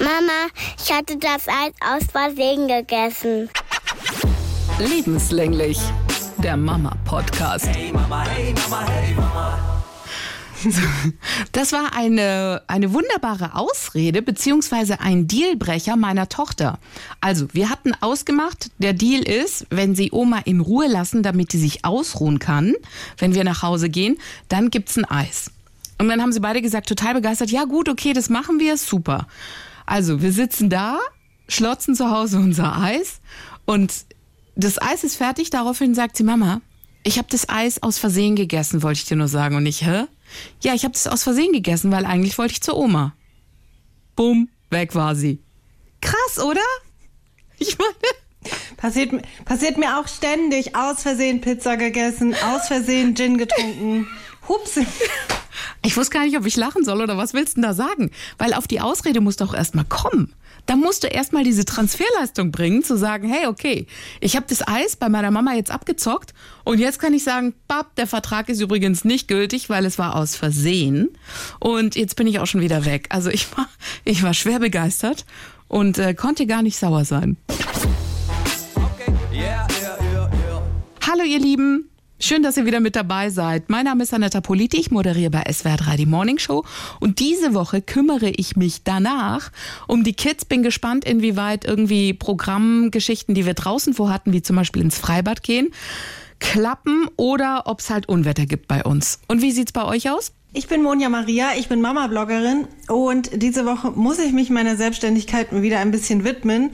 Mama, ich hatte das Eis aus Versehen gegessen. Lebenslänglich. Der Mama-Podcast. Hey Mama, hey Mama, hey Mama. Das war eine, eine wunderbare Ausrede beziehungsweise ein Dealbrecher meiner Tochter. Also, wir hatten ausgemacht, der Deal ist, wenn sie Oma in Ruhe lassen, damit sie sich ausruhen kann, wenn wir nach Hause gehen, dann gibt's ein Eis. Und dann haben sie beide gesagt, total begeistert, ja gut, okay, das machen wir, super. Also, wir sitzen da, schlotzen zu Hause unser Eis und das Eis ist fertig, daraufhin sagt sie, Mama, ich habe das Eis aus Versehen gegessen, wollte ich dir nur sagen. Und ich, hä? Ja, ich habe das aus Versehen gegessen, weil eigentlich wollte ich zur Oma. Bumm, weg war sie. Krass, oder? Ich meine. Passiert, passiert mir auch ständig. Aus Versehen Pizza gegessen, aus Versehen Gin getrunken. Hups. Ich wusste gar nicht, ob ich lachen soll oder was willst du denn da sagen? Weil auf die Ausrede muss doch erstmal kommen. Da musst du erstmal diese Transferleistung bringen, zu sagen, hey, okay, ich habe das Eis bei meiner Mama jetzt abgezockt und jetzt kann ich sagen, bab, der Vertrag ist übrigens nicht gültig, weil es war aus Versehen und jetzt bin ich auch schon wieder weg. Also ich war, ich war schwer begeistert und äh, konnte gar nicht sauer sein. Okay. Yeah, yeah, yeah, Hallo ihr Lieben, Schön, dass ihr wieder mit dabei seid. Mein Name ist Anetta Politi, ich moderiere bei SWR 3 die Morning Show und diese Woche kümmere ich mich danach um die Kids. Bin gespannt, inwieweit irgendwie Programmgeschichten, die wir draußen vorhatten, wie zum Beispiel ins Freibad gehen, klappen oder ob es halt Unwetter gibt bei uns. Und wie sieht's bei euch aus? Ich bin Monja Maria, ich bin Mama-Bloggerin und diese Woche muss ich mich meiner Selbstständigkeit wieder ein bisschen widmen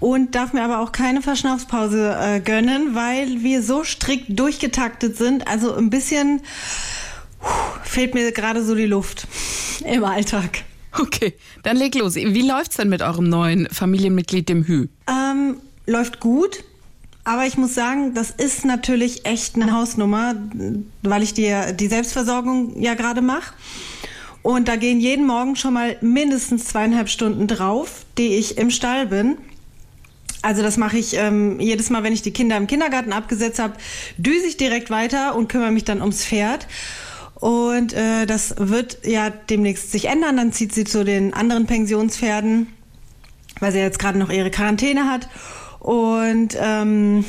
und darf mir aber auch keine Verschnaufspause äh, gönnen, weil wir so strikt durchgetaktet sind. Also ein bisschen puh, fehlt mir gerade so die Luft im Alltag. Okay, dann leg los. Wie läuft's denn mit eurem neuen Familienmitglied, dem Hü? Ähm, läuft gut. Aber ich muss sagen, das ist natürlich echt eine Hausnummer, weil ich dir die Selbstversorgung ja gerade mache. Und da gehen jeden Morgen schon mal mindestens zweieinhalb Stunden drauf, die ich im Stall bin. Also das mache ich ähm, jedes Mal, wenn ich die Kinder im Kindergarten abgesetzt habe, düse ich direkt weiter und kümmere mich dann ums Pferd. Und äh, das wird ja demnächst sich ändern. Dann zieht sie zu den anderen Pensionspferden, weil sie jetzt gerade noch ihre Quarantäne hat. Und ähm,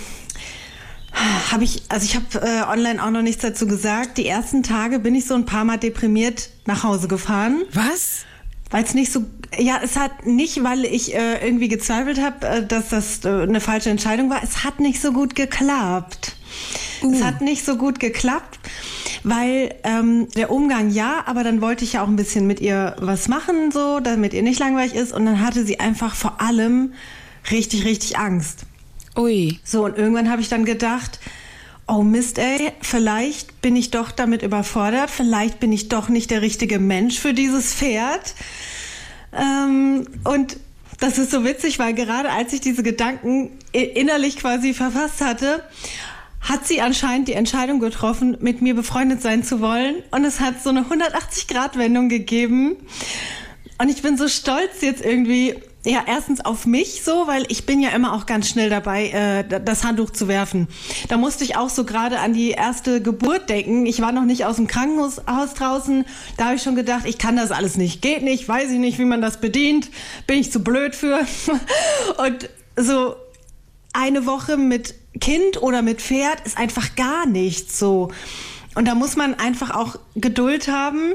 habe ich, also ich habe äh, online auch noch nichts dazu gesagt. Die ersten Tage bin ich so ein paar Mal deprimiert nach Hause gefahren. Was? Weil es nicht so, ja, es hat nicht, weil ich äh, irgendwie gezweifelt habe, äh, dass das äh, eine falsche Entscheidung war. Es hat nicht so gut geklappt. Uh. Es hat nicht so gut geklappt, weil ähm, der Umgang ja, aber dann wollte ich ja auch ein bisschen mit ihr was machen, so, damit ihr nicht langweilig ist. Und dann hatte sie einfach vor allem richtig, richtig Angst. Ui. So, und irgendwann habe ich dann gedacht, oh Mist, ey, vielleicht bin ich doch damit überfordert, vielleicht bin ich doch nicht der richtige Mensch für dieses Pferd. Ähm, und das ist so witzig, weil gerade als ich diese Gedanken innerlich quasi verfasst hatte, hat sie anscheinend die Entscheidung getroffen, mit mir befreundet sein zu wollen. Und es hat so eine 180-Grad-Wendung gegeben. Und ich bin so stolz jetzt irgendwie ja, erstens auf mich so, weil ich bin ja immer auch ganz schnell dabei, äh, das Handtuch zu werfen. Da musste ich auch so gerade an die erste Geburt denken. Ich war noch nicht aus dem Krankenhaus draußen. Da habe ich schon gedacht, ich kann das alles nicht. Geht nicht, weiß ich nicht, wie man das bedient. Bin ich zu blöd für. Und so eine Woche mit Kind oder mit Pferd ist einfach gar nichts so. Und da muss man einfach auch Geduld haben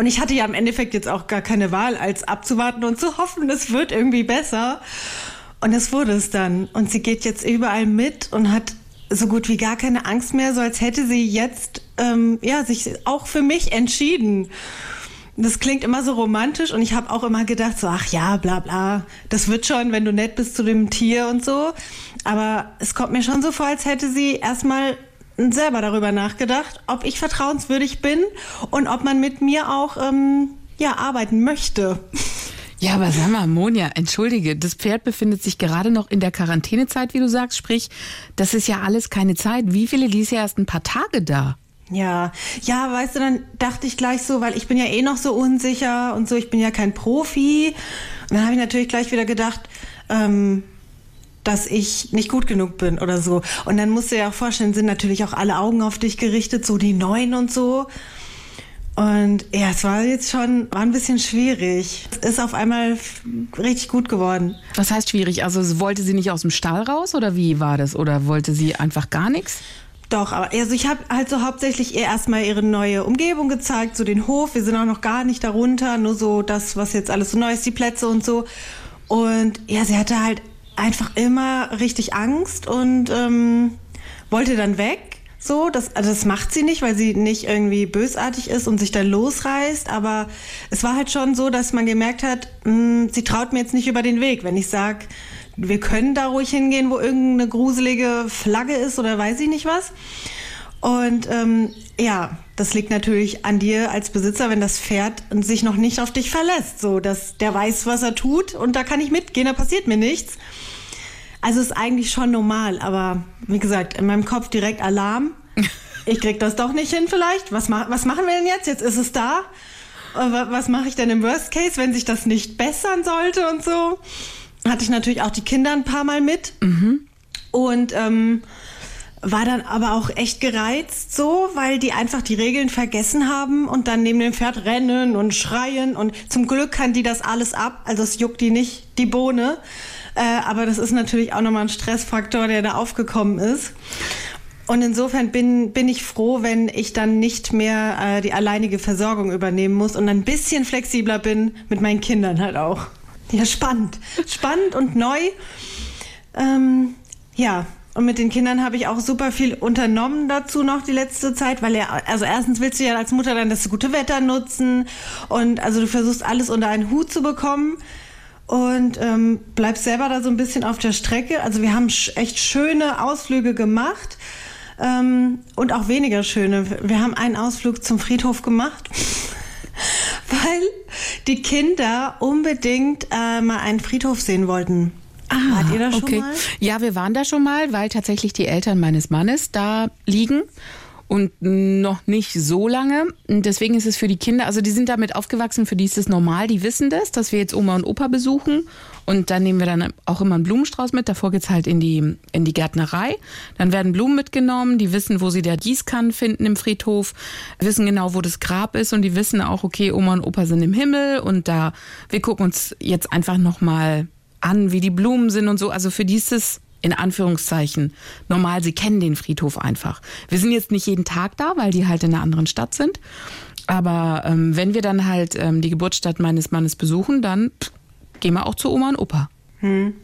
und ich hatte ja im Endeffekt jetzt auch gar keine Wahl, als abzuwarten und zu hoffen, es wird irgendwie besser. Und es wurde es dann. Und sie geht jetzt überall mit und hat so gut wie gar keine Angst mehr, so als hätte sie jetzt ähm, ja sich auch für mich entschieden. Das klingt immer so romantisch und ich habe auch immer gedacht, so ach ja, bla bla, das wird schon, wenn du nett bist zu dem Tier und so. Aber es kommt mir schon so vor, als hätte sie erstmal selber darüber nachgedacht, ob ich vertrauenswürdig bin und ob man mit mir auch ähm, ja, arbeiten möchte. Ja, aber sag mal, Monja, entschuldige, das Pferd befindet sich gerade noch in der Quarantänezeit, wie du sagst, sprich, das ist ja alles keine Zeit. Wie viele, ist ja erst ein paar Tage da. Ja, ja, weißt du, dann dachte ich gleich so, weil ich bin ja eh noch so unsicher und so, ich bin ja kein Profi. Und dann habe ich natürlich gleich wieder gedacht, ähm, dass ich nicht gut genug bin oder so. Und dann musst du dir auch vorstellen, sind natürlich auch alle Augen auf dich gerichtet, so die Neuen und so. Und ja, es war jetzt schon, war ein bisschen schwierig. Es ist auf einmal richtig gut geworden. Was heißt schwierig? Also wollte sie nicht aus dem Stall raus oder wie war das? Oder wollte sie einfach gar nichts? Doch, aber also ich habe halt so hauptsächlich ihr erstmal ihre neue Umgebung gezeigt, so den Hof. Wir sind auch noch gar nicht darunter, nur so das, was jetzt alles so neu ist, die Plätze und so. Und ja, sie hatte halt einfach immer richtig Angst und ähm, wollte dann weg. So, das, also das macht sie nicht, weil sie nicht irgendwie bösartig ist und sich dann losreißt. Aber es war halt schon so, dass man gemerkt hat, mh, hm, sie traut mir jetzt nicht über den Weg. Wenn ich sag, wir können da ruhig hingehen, wo irgendeine gruselige Flagge ist oder weiß ich nicht was. Und ähm, ja, das liegt natürlich an dir als Besitzer, wenn das Pferd sich noch nicht auf dich verlässt, so dass der weiß, was er tut und da kann ich mitgehen, da passiert mir nichts. Also ist eigentlich schon normal, aber wie gesagt, in meinem Kopf direkt Alarm. Ich krieg das doch nicht hin vielleicht. Was, ma was machen wir denn jetzt? Jetzt ist es da. Was mache ich denn im Worst Case, wenn sich das nicht bessern sollte und so? Hatte ich natürlich auch die Kinder ein paar Mal mit. Mhm. Und ähm, war dann aber auch echt gereizt so, weil die einfach die Regeln vergessen haben und dann neben dem Pferd rennen und schreien und zum Glück kann die das alles ab, also es juckt die nicht die Bohne. Äh, aber das ist natürlich auch nochmal ein Stressfaktor, der da aufgekommen ist. Und insofern bin, bin ich froh, wenn ich dann nicht mehr äh, die alleinige Versorgung übernehmen muss und ein bisschen flexibler bin mit meinen Kindern halt auch. Ja, spannend. Spannend und neu. Ähm, ja, und mit den Kindern habe ich auch super viel unternommen dazu noch die letzte Zeit, weil er, also erstens willst du ja als Mutter dann das gute Wetter nutzen und also du versuchst alles unter einen Hut zu bekommen und ähm, bleibst selber da so ein bisschen auf der Strecke. Also wir haben echt schöne Ausflüge gemacht ähm, und auch weniger schöne. Wir haben einen Ausflug zum Friedhof gemacht. weil die Kinder unbedingt äh, mal einen Friedhof sehen wollten. Ah, Wart ihr da schon okay. mal? Ja, wir waren da schon mal, weil tatsächlich die Eltern meines Mannes da liegen und noch nicht so lange. Deswegen ist es für die Kinder, also die sind damit aufgewachsen, für die ist es normal, die wissen das, dass wir jetzt Oma und Opa besuchen und dann nehmen wir dann auch immer einen Blumenstrauß mit. Davor geht's halt in die, in die Gärtnerei. Dann werden Blumen mitgenommen, die wissen, wo sie der Gießkannen finden im Friedhof, wissen genau, wo das Grab ist und die wissen auch, okay, Oma und Opa sind im Himmel und da, wir gucken uns jetzt einfach nochmal an, wie die Blumen sind und so. Also für die ist es in Anführungszeichen normal. Sie kennen den Friedhof einfach. Wir sind jetzt nicht jeden Tag da, weil die halt in einer anderen Stadt sind. Aber ähm, wenn wir dann halt ähm, die Geburtsstadt meines Mannes besuchen, dann pff, gehen wir auch zu Oma und Opa. Hm.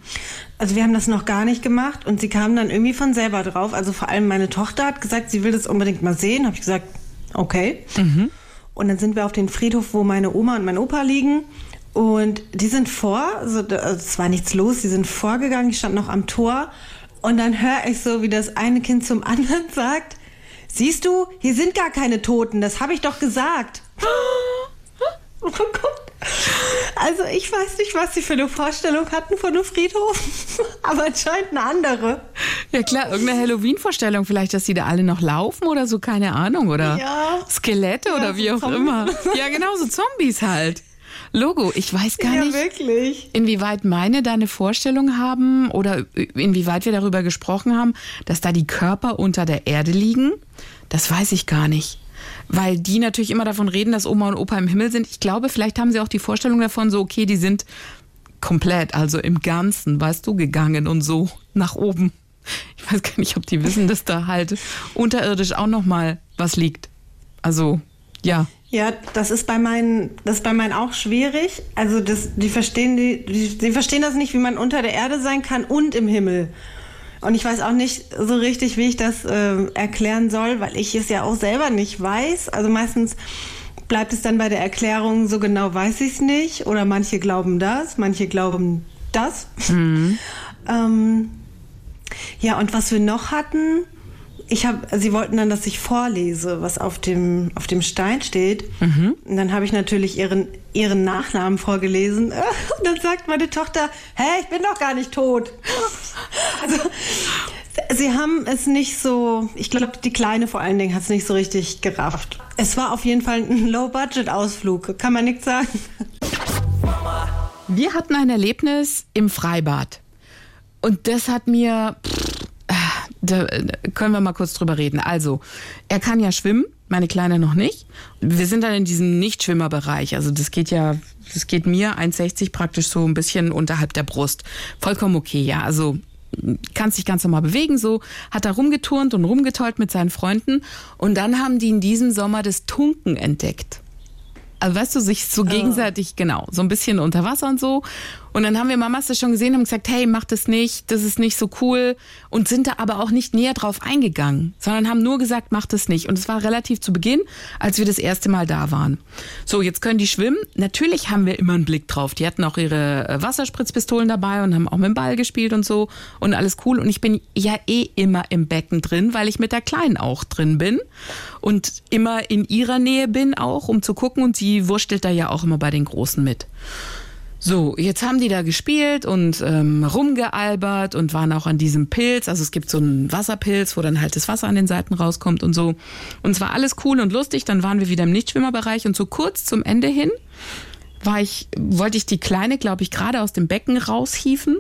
Also wir haben das noch gar nicht gemacht und sie kamen dann irgendwie von selber drauf. Also vor allem meine Tochter hat gesagt, sie will das unbedingt mal sehen. Habe ich gesagt, okay. Mhm. Und dann sind wir auf den Friedhof, wo meine Oma und mein Opa liegen. Und die sind vor, also, es war nichts los, die sind vorgegangen, ich stand noch am Tor. Und dann höre ich so, wie das eine Kind zum anderen sagt, siehst du, hier sind gar keine Toten, das habe ich doch gesagt. Oh Gott. Also ich weiß nicht, was sie für eine Vorstellung hatten von einem Friedhof, aber anscheinend eine andere. Ja klar, irgendeine Halloween-Vorstellung vielleicht, dass sie da alle noch laufen oder so, keine Ahnung, oder ja. Skelette ja, oder wie auch Zombies. immer. Ja, genau, so Zombies halt. Logo, ich weiß gar ja, nicht, wirklich. inwieweit meine da eine Vorstellung haben oder inwieweit wir darüber gesprochen haben, dass da die Körper unter der Erde liegen. Das weiß ich gar nicht. Weil die natürlich immer davon reden, dass Oma und Opa im Himmel sind. Ich glaube, vielleicht haben sie auch die Vorstellung davon, so, okay, die sind komplett, also im Ganzen, weißt du, gegangen und so nach oben. Ich weiß gar nicht, ob die wissen, dass da halt unterirdisch auch nochmal was liegt. Also, ja. Ja, das ist bei meinen, das ist bei meinen auch schwierig. Also das, die verstehen die, die, die verstehen das nicht, wie man unter der Erde sein kann und im Himmel. Und ich weiß auch nicht so richtig, wie ich das äh, erklären soll, weil ich es ja auch selber nicht weiß. Also meistens bleibt es dann bei der Erklärung, so genau weiß ich es nicht. Oder manche glauben das, manche glauben das. Mhm. ähm, ja, und was wir noch hatten, ich habe, sie wollten dann, dass ich vorlese, was auf dem, auf dem Stein steht. Mhm. Und dann habe ich natürlich ihren, ihren Nachnamen vorgelesen. Und dann sagt meine Tochter, hä, ich bin doch gar nicht tot. Also, sie haben es nicht so, ich glaube, die Kleine vor allen Dingen hat es nicht so richtig gerafft. Es war auf jeden Fall ein Low-Budget-Ausflug, kann man nichts sagen. Wir hatten ein Erlebnis im Freibad. Und das hat mir, pff, da können wir mal kurz drüber reden. Also, er kann ja schwimmen meine Kleine noch nicht. Wir sind dann in diesem Nichtschwimmerbereich. Also das geht ja, das geht mir 1,60 praktisch so ein bisschen unterhalb der Brust. Vollkommen okay, ja. Also kann sich ganz normal bewegen, so hat er rumgeturnt und rumgetollt mit seinen Freunden und dann haben die in diesem Sommer das Tunken entdeckt. Also weißt du, sich so gegenseitig, oh. genau, so ein bisschen unter Wasser und so. Und dann haben wir Mamas das schon gesehen und gesagt, hey, mach das nicht, das ist nicht so cool. Und sind da aber auch nicht näher drauf eingegangen, sondern haben nur gesagt, mach das nicht. Und es war relativ zu Beginn, als wir das erste Mal da waren. So, jetzt können die schwimmen. Natürlich haben wir immer einen Blick drauf. Die hatten auch ihre äh, Wasserspritzpistolen dabei und haben auch mit dem Ball gespielt und so und alles cool. Und ich bin ja eh immer im Becken drin, weil ich mit der Kleinen auch drin bin und immer in ihrer Nähe bin auch, um zu gucken. Und sie wurstelt da ja auch immer bei den Großen mit. So, jetzt haben die da gespielt und ähm, rumgealbert und waren auch an diesem Pilz. Also es gibt so einen Wasserpilz, wo dann halt das Wasser an den Seiten rauskommt und so. Und es war alles cool und lustig. Dann waren wir wieder im Nichtschwimmerbereich und so kurz zum Ende hin war ich, wollte ich die Kleine, glaube ich, gerade aus dem Becken raushieven.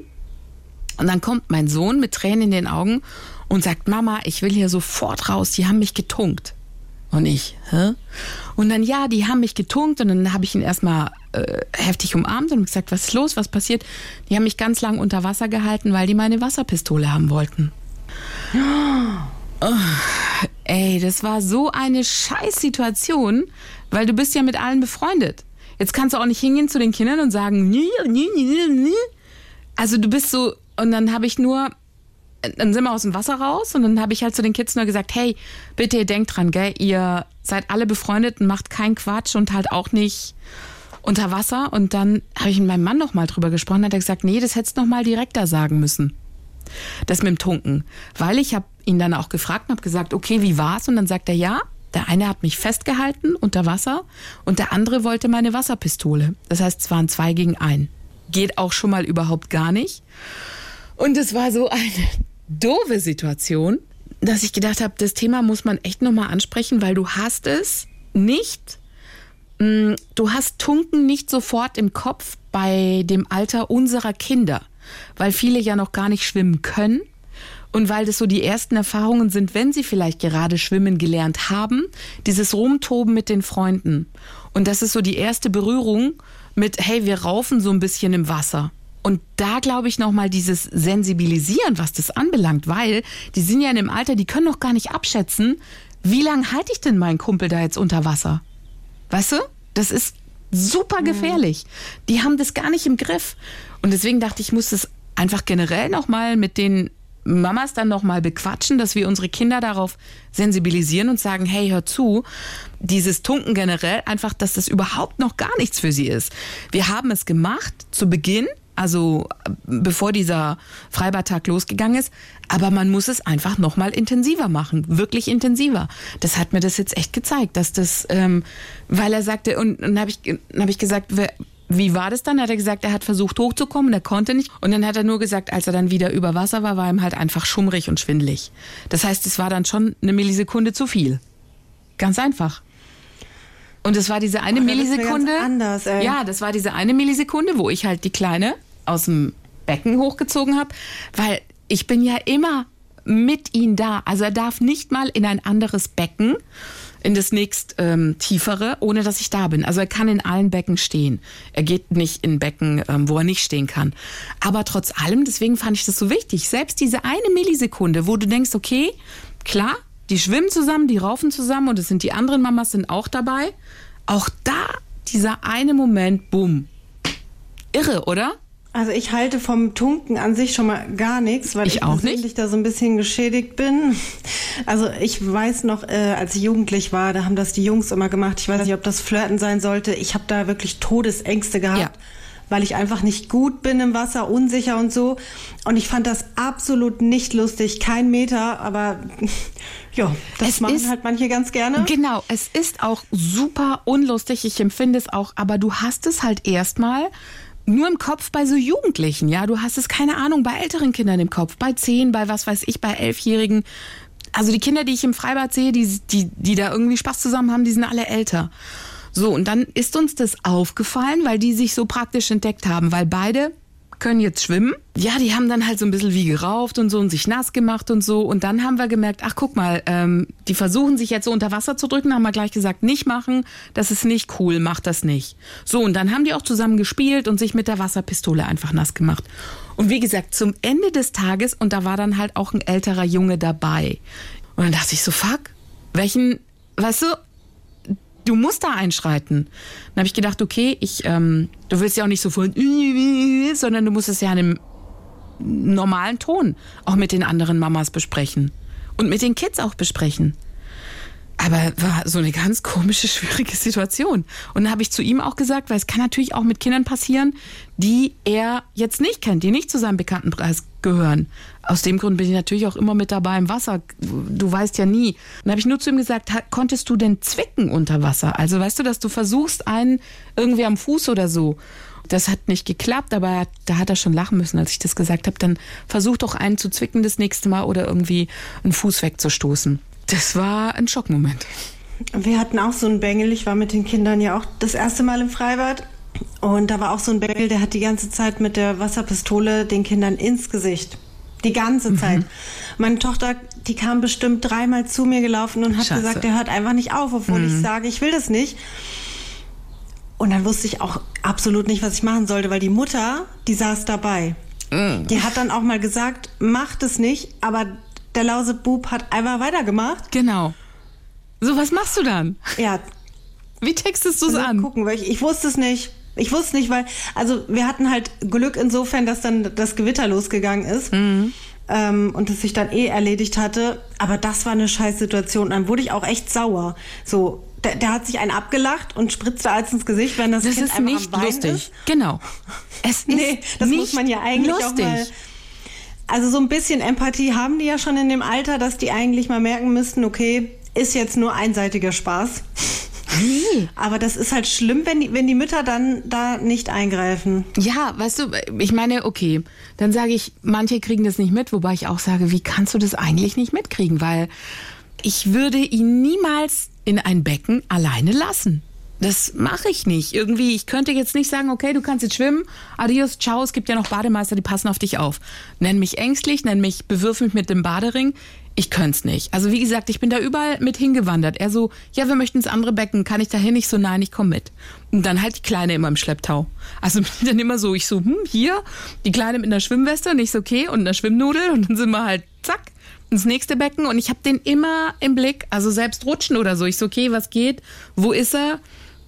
Und dann kommt mein Sohn mit Tränen in den Augen und sagt, Mama, ich will hier sofort raus, die haben mich getunkt. Und ich, hä? Und dann, ja, die haben mich getunkt und dann habe ich ihn erstmal äh, heftig umarmt und gesagt, was ist los, was passiert? Die haben mich ganz lang unter Wasser gehalten, weil die meine Wasserpistole haben wollten. Oh, ey, das war so eine Scheißsituation, weil du bist ja mit allen befreundet. Jetzt kannst du auch nicht hingehen zu den Kindern und sagen, nie, nie, nie, nie. also du bist so, und dann habe ich nur dann sind wir aus dem Wasser raus und dann habe ich halt zu den Kids nur gesagt, hey, bitte ihr denkt dran, gell, ihr seid alle befreundet und macht keinen Quatsch und halt auch nicht unter Wasser. Und dann habe ich mit meinem Mann noch mal drüber gesprochen, hat er gesagt, nee, das hättest du noch mal direkter sagen müssen. Das mit dem Tunken. Weil ich habe ihn dann auch gefragt und habe gesagt, okay, wie war's? Und dann sagt er, ja, der eine hat mich festgehalten unter Wasser und der andere wollte meine Wasserpistole. Das heißt, es waren zwei gegen ein. Geht auch schon mal überhaupt gar nicht. Und es war so eine doofe Situation, dass ich gedacht habe, das Thema muss man echt nochmal ansprechen, weil du hast es nicht, mm, du hast Tunken nicht sofort im Kopf bei dem Alter unserer Kinder, weil viele ja noch gar nicht schwimmen können. Und weil das so die ersten Erfahrungen sind, wenn sie vielleicht gerade schwimmen gelernt haben, dieses Rumtoben mit den Freunden. Und das ist so die erste Berührung mit, hey, wir raufen so ein bisschen im Wasser. Und da glaube ich nochmal dieses Sensibilisieren, was das anbelangt, weil die sind ja in dem Alter, die können noch gar nicht abschätzen, wie lange halte ich denn meinen Kumpel da jetzt unter Wasser? Weißt du? Das ist super gefährlich. Die haben das gar nicht im Griff. Und deswegen dachte ich, ich muss das einfach generell nochmal mit den Mamas dann nochmal bequatschen, dass wir unsere Kinder darauf sensibilisieren und sagen, hey, hör zu, dieses Tunken generell einfach, dass das überhaupt noch gar nichts für sie ist. Wir haben es gemacht zu Beginn, also bevor dieser Freibadtag losgegangen ist. Aber man muss es einfach nochmal intensiver machen, wirklich intensiver. Das hat mir das jetzt echt gezeigt, dass das, ähm, weil er sagte, und dann habe ich, hab ich gesagt, wie war das dann? Hat er gesagt, er hat versucht hochzukommen, er konnte nicht. Und dann hat er nur gesagt, als er dann wieder über Wasser war, war ihm halt einfach schummrig und schwindlig. Das heißt, es war dann schon eine Millisekunde zu viel. Ganz einfach. Und es war diese eine oh, Millisekunde. Anders, ey. Ja, das war diese eine Millisekunde, wo ich halt die Kleine aus dem Becken hochgezogen habe, weil ich bin ja immer mit ihm da. Also er darf nicht mal in ein anderes Becken, in das nächst ähm, tiefere, ohne dass ich da bin. Also er kann in allen Becken stehen. Er geht nicht in Becken, ähm, wo er nicht stehen kann. Aber trotz allem, deswegen fand ich das so wichtig, selbst diese eine Millisekunde, wo du denkst, okay, klar, die schwimmen zusammen, die raufen zusammen und es sind die anderen Mamas sind auch dabei. Auch da dieser eine Moment, bumm. Irre, oder? Also ich halte vom Tunken an sich schon mal gar nichts, weil ich, ich persönlich nicht. da so ein bisschen geschädigt bin. Also ich weiß noch, äh, als ich jugendlich war, da haben das die Jungs immer gemacht. Ich weiß nicht, ob das Flirten sein sollte. Ich habe da wirklich Todesängste gehabt. Ja weil ich einfach nicht gut bin im Wasser, unsicher und so. Und ich fand das absolut nicht lustig, kein Meter, aber ja, das es machen ist, halt manche ganz gerne. Genau, es ist auch super unlustig, ich empfinde es auch, aber du hast es halt erstmal nur im Kopf bei so Jugendlichen, ja. Du hast es, keine Ahnung, bei älteren Kindern im Kopf, bei zehn, bei was weiß ich, bei elfjährigen. Also die Kinder, die ich im Freibad sehe, die, die, die da irgendwie Spaß zusammen haben, die sind alle älter. So, und dann ist uns das aufgefallen, weil die sich so praktisch entdeckt haben, weil beide können jetzt schwimmen. Ja, die haben dann halt so ein bisschen wie gerauft und so und sich nass gemacht und so. Und dann haben wir gemerkt, ach guck mal, ähm, die versuchen sich jetzt so unter Wasser zu drücken, haben wir gleich gesagt, nicht machen, das ist nicht cool, macht das nicht. So, und dann haben die auch zusammen gespielt und sich mit der Wasserpistole einfach nass gemacht. Und wie gesagt, zum Ende des Tages, und da war dann halt auch ein älterer Junge dabei. Und dann dachte ich so, fuck, welchen, weißt du, du musst da einschreiten. Dann habe ich gedacht, okay, ich, ähm, du willst ja auch nicht so von, sondern du musst es ja in einem normalen Ton auch mit den anderen Mamas besprechen und mit den Kids auch besprechen. Aber war so eine ganz komische, schwierige Situation. Und dann habe ich zu ihm auch gesagt, weil es kann natürlich auch mit Kindern passieren, die er jetzt nicht kennt, die nicht zu seinem Bekanntenkreis gehören. Aus dem Grund bin ich natürlich auch immer mit dabei im Wasser. Du weißt ja nie. Dann habe ich nur zu ihm gesagt, konntest du denn zwicken unter Wasser? Also weißt du, dass du versuchst, einen irgendwie am Fuß oder so. Das hat nicht geklappt, aber da hat er schon lachen müssen, als ich das gesagt habe. Dann versuch doch einen zu zwicken das nächste Mal oder irgendwie einen Fuß wegzustoßen. Das war ein Schockmoment. Wir hatten auch so einen Bengel. Ich war mit den Kindern ja auch das erste Mal im Freibad. Und da war auch so ein Bengel, der hat die ganze Zeit mit der Wasserpistole den Kindern ins Gesicht. Die ganze mhm. Zeit. Meine Tochter, die kam bestimmt dreimal zu mir gelaufen und hat Scheiße. gesagt, der hört einfach nicht auf, obwohl mhm. ich sage, ich will das nicht. Und dann wusste ich auch absolut nicht, was ich machen sollte, weil die Mutter, die saß dabei. Mhm. Die hat dann auch mal gesagt, mach das nicht, aber der lause Bub hat einfach weitergemacht. Genau. So, was machst du dann? Ja. Wie textest du es an? Gucken, weil ich, ich wusste es nicht. Ich wusste nicht, weil, also wir hatten halt Glück insofern, dass dann das Gewitter losgegangen ist. Mhm. Ähm, und es sich dann eh erledigt hatte. Aber das war eine scheiß Situation. Dann wurde ich auch echt sauer. So, der, der, hat sich einen abgelacht und spritzte als ins Gesicht, wenn das, das Kind ist nicht lustig. Ist. Genau. Es ist nee, das muss man ja eigentlich lustig. auch mal also so ein bisschen Empathie haben die ja schon in dem Alter, dass die eigentlich mal merken müssten, okay, ist jetzt nur einseitiger Spaß. Nee. Aber das ist halt schlimm, wenn die, wenn die Mütter dann da nicht eingreifen. Ja, weißt du, ich meine, okay, dann sage ich, manche kriegen das nicht mit, wobei ich auch sage, wie kannst du das eigentlich nicht mitkriegen? Weil ich würde ihn niemals in ein Becken alleine lassen. Das mache ich nicht. Irgendwie, ich könnte jetzt nicht sagen, okay, du kannst jetzt schwimmen, adios, ciao, es gibt ja noch Bademeister, die passen auf dich auf. Nenn mich ängstlich, nenn mich, bewirf mich mit dem Badering. Ich könnte es nicht. Also wie gesagt, ich bin da überall mit hingewandert. Er so, ja, wir möchten ins andere Becken, kann ich da hin? Ich so, nein, ich komme mit. Und dann halt die Kleine immer im Schlepptau. Also dann immer so, ich so, hm, hier, die Kleine mit einer Schwimmweste und ich so, okay, und einer Schwimmnudel und dann sind wir halt, zack, ins nächste Becken und ich habe den immer im Blick, also selbst rutschen oder so. Ich so, okay, was geht? Wo ist er?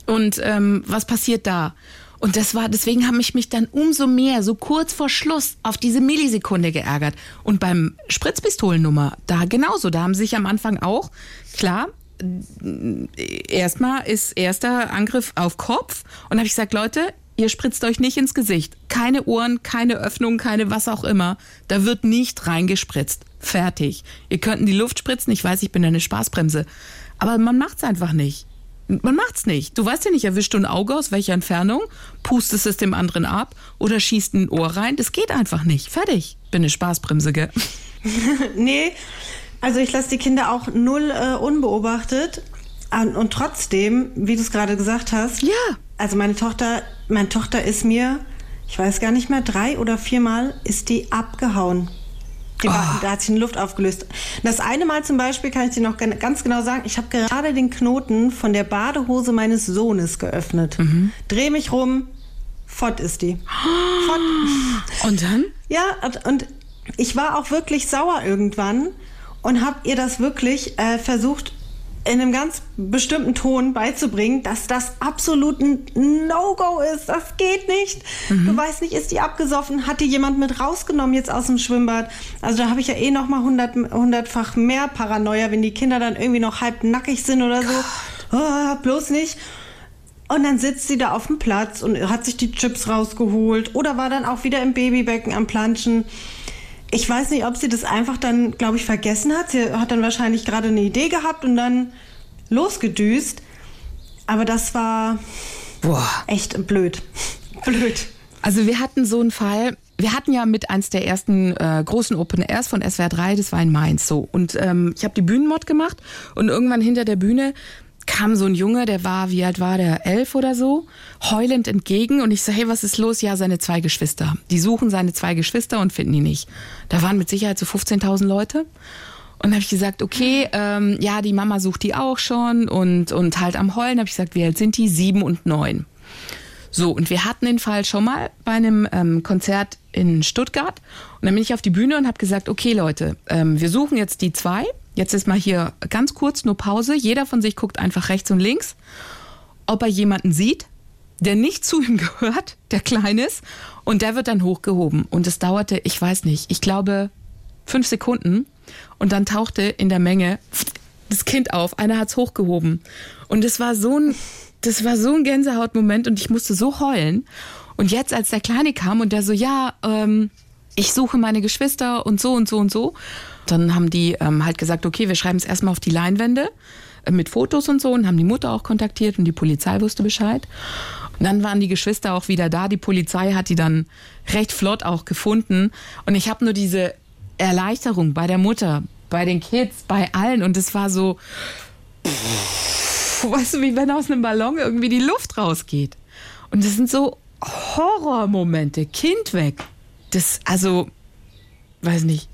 Und ähm, was passiert da? Und das war, deswegen habe ich mich dann umso mehr, so kurz vor Schluss, auf diese Millisekunde geärgert. Und beim Spritzpistolennummer, da genauso, da haben sich am Anfang auch, klar, erstmal ist erster Angriff auf Kopf. Und habe ich gesagt, Leute, ihr spritzt euch nicht ins Gesicht. Keine Ohren, keine Öffnung, keine was auch immer. Da wird nicht reingespritzt. Fertig. Ihr könnt in die Luft spritzen. Ich weiß, ich bin eine Spaßbremse. Aber man macht's einfach nicht. Man macht's nicht. Du weißt ja nicht, erwischst du ein Auge aus welcher Entfernung, pustest es dem anderen ab oder schießt ein Ohr rein. Das geht einfach nicht. Fertig. Bin eine Spaßbremse, gell? nee, also ich lasse die Kinder auch null äh, unbeobachtet. Und trotzdem, wie du es gerade gesagt hast, ja. Also meine Tochter, meine Tochter ist mir, ich weiß gar nicht mehr, drei oder viermal ist die abgehauen. Oh. Da hat sich eine Luft aufgelöst. Das eine Mal zum Beispiel kann ich dir noch ganz genau sagen, ich habe gerade den Knoten von der Badehose meines Sohnes geöffnet. Mhm. Dreh mich rum, fort ist die. Fort. Und dann? Ja, und ich war auch wirklich sauer irgendwann und habe ihr das wirklich äh, versucht in einem ganz bestimmten Ton beizubringen, dass das absolut ein No-Go ist. Das geht nicht. Mhm. Du weißt nicht, ist die abgesoffen? Hat die jemand mit rausgenommen jetzt aus dem Schwimmbad? Also da habe ich ja eh noch mal hundert, hundertfach mehr Paranoia, wenn die Kinder dann irgendwie noch halb nackig sind oder so. Oh, bloß nicht. Und dann sitzt sie da auf dem Platz und hat sich die Chips rausgeholt oder war dann auch wieder im Babybecken am Planschen. Ich weiß nicht, ob sie das einfach dann, glaube ich, vergessen hat. Sie hat dann wahrscheinlich gerade eine Idee gehabt und dann losgedüst. Aber das war Boah. echt blöd. blöd. Also wir hatten so einen Fall, wir hatten ja mit eins der ersten äh, großen Open Airs von SWR 3, das war in Mainz so. Und ähm, ich habe die Bühnenmod gemacht und irgendwann hinter der Bühne kam so ein Junge, der war, wie alt war der? Elf oder so, heulend entgegen und ich so, hey, was ist los? Ja, seine zwei Geschwister. Die suchen seine zwei Geschwister und finden die nicht. Da waren mit Sicherheit so 15.000 Leute. Und habe ich gesagt, okay, ähm, ja, die Mama sucht die auch schon und, und halt am Heulen. Habe ich gesagt, wie alt sind die? Sieben und neun. So, und wir hatten den Fall schon mal bei einem ähm, Konzert in Stuttgart. Und dann bin ich auf die Bühne und habe gesagt, okay Leute, ähm, wir suchen jetzt die zwei. Jetzt ist mal hier ganz kurz nur Pause. Jeder von sich guckt einfach rechts und links, ob er jemanden sieht, der nicht zu ihm gehört, der klein ist. Und der wird dann hochgehoben. Und es dauerte, ich weiß nicht, ich glaube fünf Sekunden. Und dann tauchte in der Menge das Kind auf. Einer hat's hochgehoben. Und es war so ein, das war so ein Gänsehautmoment und ich musste so heulen. Und jetzt, als der Kleine kam und der so, ja, ähm, ich suche meine Geschwister und so und so und so, dann haben die ähm, halt gesagt, okay, wir schreiben es erstmal auf die Leinwände äh, mit Fotos und so und haben die Mutter auch kontaktiert und die Polizei wusste Bescheid. Und dann waren die Geschwister auch wieder da. Die Polizei hat die dann recht flott auch gefunden. Und ich habe nur diese Erleichterung bei der Mutter, bei den Kids, bei allen. Und es war so, pff, weißt du, wie wenn aus einem Ballon irgendwie die Luft rausgeht. Und das sind so Horrormomente. Kind weg. Das, also, weiß nicht,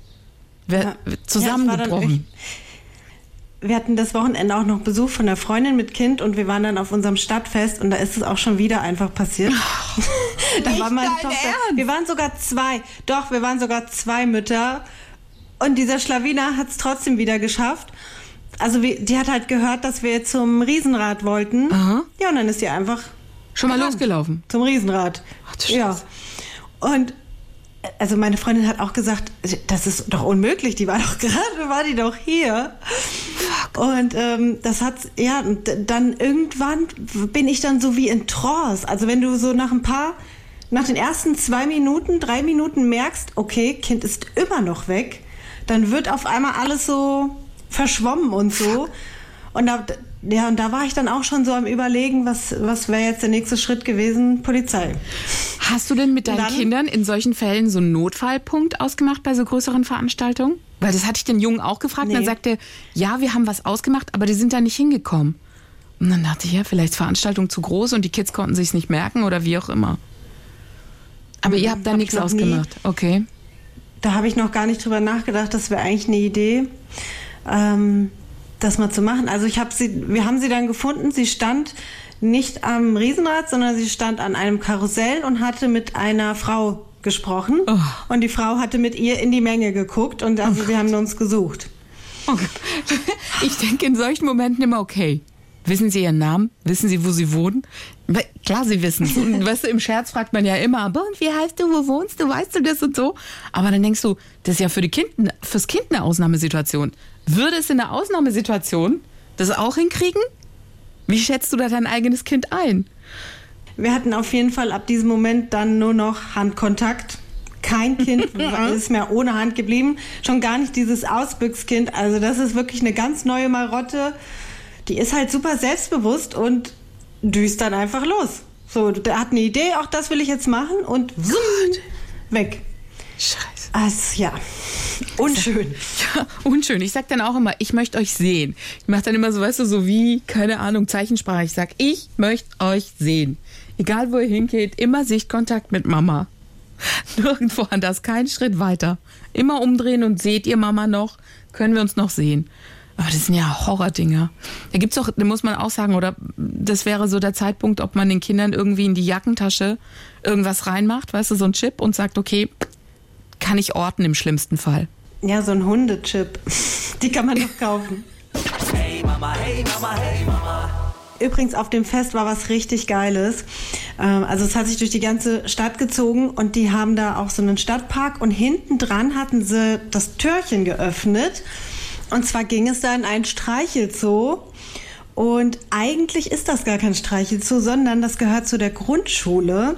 wer, zusammengebrochen. Ja, wir hatten das Wochenende auch noch Besuch von der Freundin mit Kind und wir waren dann auf unserem Stadtfest und da ist es auch schon wieder einfach passiert. da war meine Tochter. Ernst? Wir waren sogar zwei. Doch, wir waren sogar zwei Mütter. Und dieser Schlawiner hat es trotzdem wieder geschafft. Also wie, die hat halt gehört, dass wir zum Riesenrad wollten. Aha. Ja, und dann ist die einfach schon mal losgelaufen. Zum Riesenrad. Ach, du ja. Und also meine Freundin hat auch gesagt, das ist doch unmöglich, die war doch gerade, war die doch hier. Und ähm, das hat, ja, dann irgendwann bin ich dann so wie in Trance. Also wenn du so nach ein paar, nach den ersten zwei Minuten, drei Minuten merkst, okay, Kind ist immer noch weg, dann wird auf einmal alles so verschwommen und so. Und da, ja, und da war ich dann auch schon so am Überlegen, was, was wäre jetzt der nächste Schritt gewesen? Polizei. Hast du denn mit deinen Dann- Kindern in solchen Fällen so einen Notfallpunkt ausgemacht bei so größeren Veranstaltungen? Weil das hatte ich den Jungen auch gefragt. Und Nee. er sagte, ja, wir haben was ausgemacht, aber die sind da nicht hingekommen. Und dann dachte ich, ja, vielleicht ist Veranstaltung zu groß und die Kids konnten sich's nicht merken oder wie auch immer. Aber ihr habt da hab nichts ich noch nie. ausgemacht. Okay. Da habe ich noch gar nicht drüber nachgedacht. Das wäre eigentlich eine Idee, ähm, das mal zu machen. Also ich habe sie, wir haben sie dann gefunden. Sie stand nicht am Riesenrad, sondern sie stand an einem Karussell und hatte mit einer Frau gesprochen. Oh. Und die Frau hatte mit ihr in die Menge geguckt und also wir haben uns gesucht. okay. Ich denke in solchen Momenten immer, okay. Wissen Sie Ihren Namen? Wissen Sie, wo Sie wohnen? Klar, Sie wissen es. Und weißt du, im Scherz fragt man ja immer, aber und wie heißt du, wo wohnst du, weißt du das und so? Aber dann denkst du, das ist ja für die kind, fürs Kind eine Ausnahmesituation. Würde es in einer Ausnahmesituation das auch hinkriegen? Wie schätzt du da dein eigenes Kind ein? Wir hatten auf jeden Fall ab diesem Moment dann nur noch Handkontakt. Kein Kind ist mehr ohne Hand geblieben. Schon gar nicht dieses Ausbüchskind. Also das ist wirklich eine ganz neue Marotte. Die ist halt super selbstbewusst und düst dann einfach los. So, der hat eine Idee, auch das will ich jetzt machen und weg. Scheiße. Also ja, unschön. Ja, unschön. Ich sag dann auch immer, ich möchte euch sehen. Ich mache dann immer so, weißt du, so wie, keine Ahnung, Zeichensprache. Ich sag, ich möchte euch sehen. Egal wo ihr hingeht, immer Sichtkontakt mit Mama. Nirgendwo anders, keinen Schritt weiter. Immer umdrehen und seht ihr Mama noch? Können wir uns noch sehen? Aber das sind ja Horrordinger. Da gibt's auch, muss man auch sagen, oder das wäre so der Zeitpunkt, ob man den Kindern irgendwie in die Jackentasche irgendwas reinmacht, weißt du, so ein Chip und sagt, okay, kann ich orten im schlimmsten Fall. Ja, so ein Hundechip. Die kann man doch kaufen. Übrigens, auf dem Fest war was richtig Geiles. Ähm, Also es hat sich durch die ganze Stadt gezogen und die haben da auch so einen Stadtpark und hinten dran hatten sie das Türchen geöffnet. Und zwar ging es da in einen Streichelzoo. Und eigentlich ist das gar kein Streichelzoo, sondern das gehört zu der Grundschule.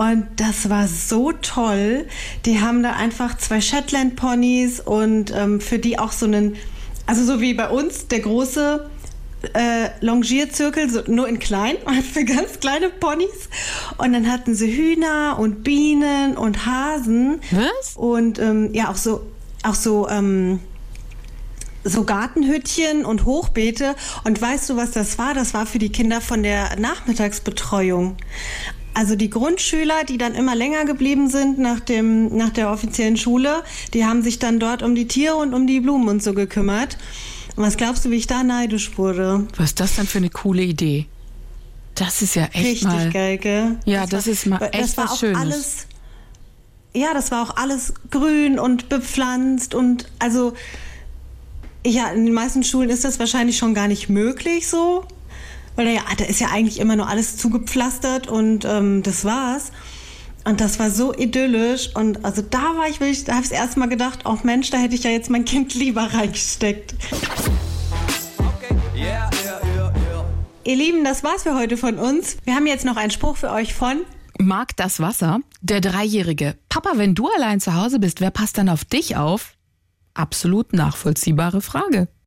Und das war so toll. Die haben da einfach zwei Shetland-Ponys und ähm, für die auch so einen, also so wie bei uns, der große äh, Longierzirkel, so, nur in klein, für ganz kleine Ponys. Und dann hatten sie Hühner und Bienen und Hasen. Was? Und ähm, ja, auch so, auch so, ähm, so Gartenhüttchen und Hochbeete. Und weißt du, was das war? Das war für die Kinder von der Nachmittagsbetreuung. Also die Grundschüler, die dann immer länger geblieben sind nach dem nach der offiziellen Schule, die haben sich dann dort um die Tiere und um die Blumen und so gekümmert. Und was glaubst du, wie ich da neidisch wurde? Was ist das denn für eine coole Idee? Das ist ja echt Richtig mal. geil, gell? Ja, das ist mal das echt war was auch Schönes. Alles, ja, das war auch alles grün und bepflanzt und also ja, in den meisten Schulen ist das wahrscheinlich schon gar nicht möglich so, weil da ja, da ist ja eigentlich immer nur alles zugepflastert und ähm, das war's. Und das war so idyllisch und also da war ich wirklich, da habe ich erst mal gedacht, oh Mensch, da hätte ich ja jetzt mein Kind lieber reingesteckt. Ihr Lieben, das war's für heute von uns. Wir haben jetzt noch einen Spruch für euch von Mag das Wasser? Der Dreijährige. Papa, wenn du allein zu Hause bist, wer passt dann auf dich auf? Absolut nachvollziehbare Frage.